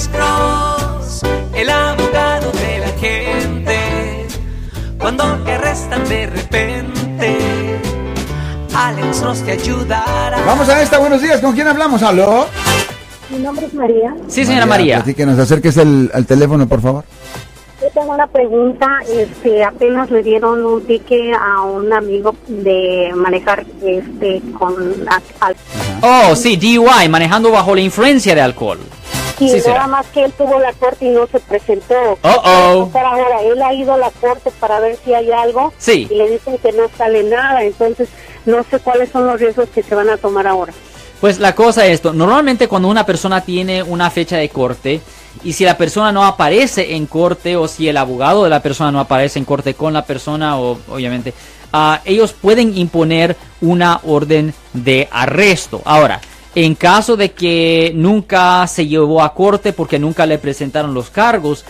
Alex Cross, el abogado de la gente. Cuando te arrestan de repente, Alex Cross te ayudará. Vamos a esta, buenos días. ¿Con quién hablamos? ¿Aló? Mi nombre es María. Sí, señora María. Así que nos acerques el, al teléfono, por favor. Yo tengo una pregunta. Este, apenas le dieron un ticket a un amigo de manejar este con a- al- Oh, sí, DUI, manejando bajo la influencia de alcohol. Y Sí, nada será. más que él tuvo la corte y no se presentó. Uh-oh. Pero ahora él ha ido a la corte para ver si hay algo Sí. y le dicen que no sale nada. Entonces no sé cuáles son los riesgos que se van a tomar ahora. Pues la cosa es esto, normalmente cuando una persona tiene una fecha de corte y si la persona no aparece en corte o si el abogado de la persona no aparece en corte con la persona o obviamente ah, ellos pueden imponer una orden de arresto. Ahora, en caso de que nunca se llevó a corte porque nunca le presentaron los cargos,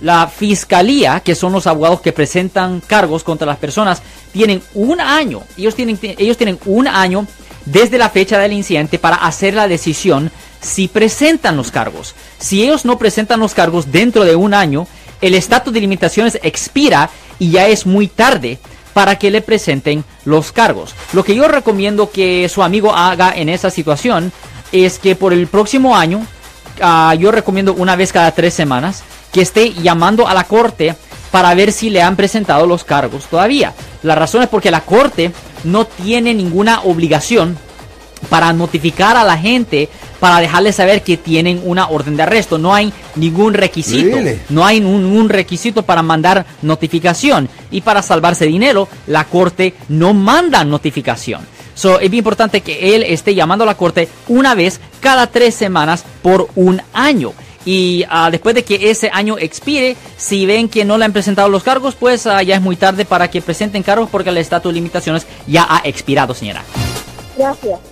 la fiscalía, que son los abogados que presentan cargos contra las personas, tienen un año, ellos tienen, ellos tienen un año desde la fecha del incidente para hacer la decisión si presentan los cargos. Si ellos no presentan los cargos dentro de un año, el estatus de limitaciones expira y ya es muy tarde para que le presenten los cargos. Lo que yo recomiendo que su amigo haga en esa situación es que por el próximo año, ah, yo recomiendo una vez cada tres semanas, que esté llamando a la corte para ver si le han presentado los cargos todavía. La razón es porque la corte no tiene ninguna obligación para notificar a la gente para dejarles saber que tienen una orden de arresto. No hay ningún requisito. Really? No hay un, un requisito para mandar notificación. Y para salvarse dinero, la corte no manda notificación. So, es bien importante que él esté llamando a la corte una vez cada tres semanas por un año. Y ah, después de que ese año expire, si ven que no le han presentado los cargos, pues ah, ya es muy tarde para que presenten cargos porque el estatus de limitaciones ya ha expirado, señora. Gracias.